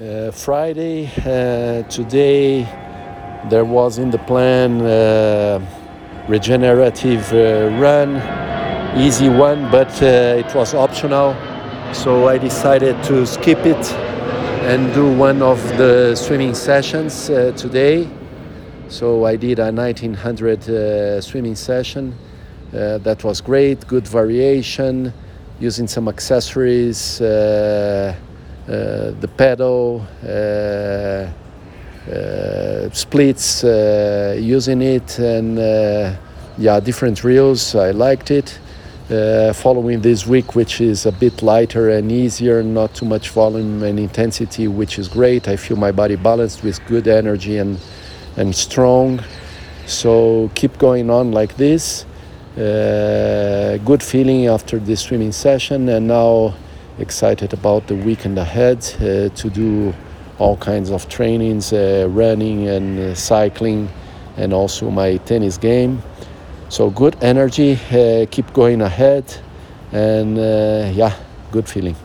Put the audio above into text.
Uh, Friday, uh, today, there was in the plan uh, regenerative uh, run, easy one, but uh, it was optional. So I decided to skip it and do one of the swimming sessions uh, today. So I did a 1900 uh, swimming session. That was great, good variation, using some accessories, the pedal, uh, uh, splits, uh, using it, and uh, yeah, different reels. I liked it. Uh, following this week, which is a bit lighter and easier, not too much volume and intensity, which is great. I feel my body balanced with good energy and and strong. So keep going on like this. Uh, good feeling after this swimming session, and now excited about the weekend ahead uh, to do all kinds of trainings, uh, running and uh, cycling, and also my tennis game. So good energy, keep going ahead, and yeah, good feeling.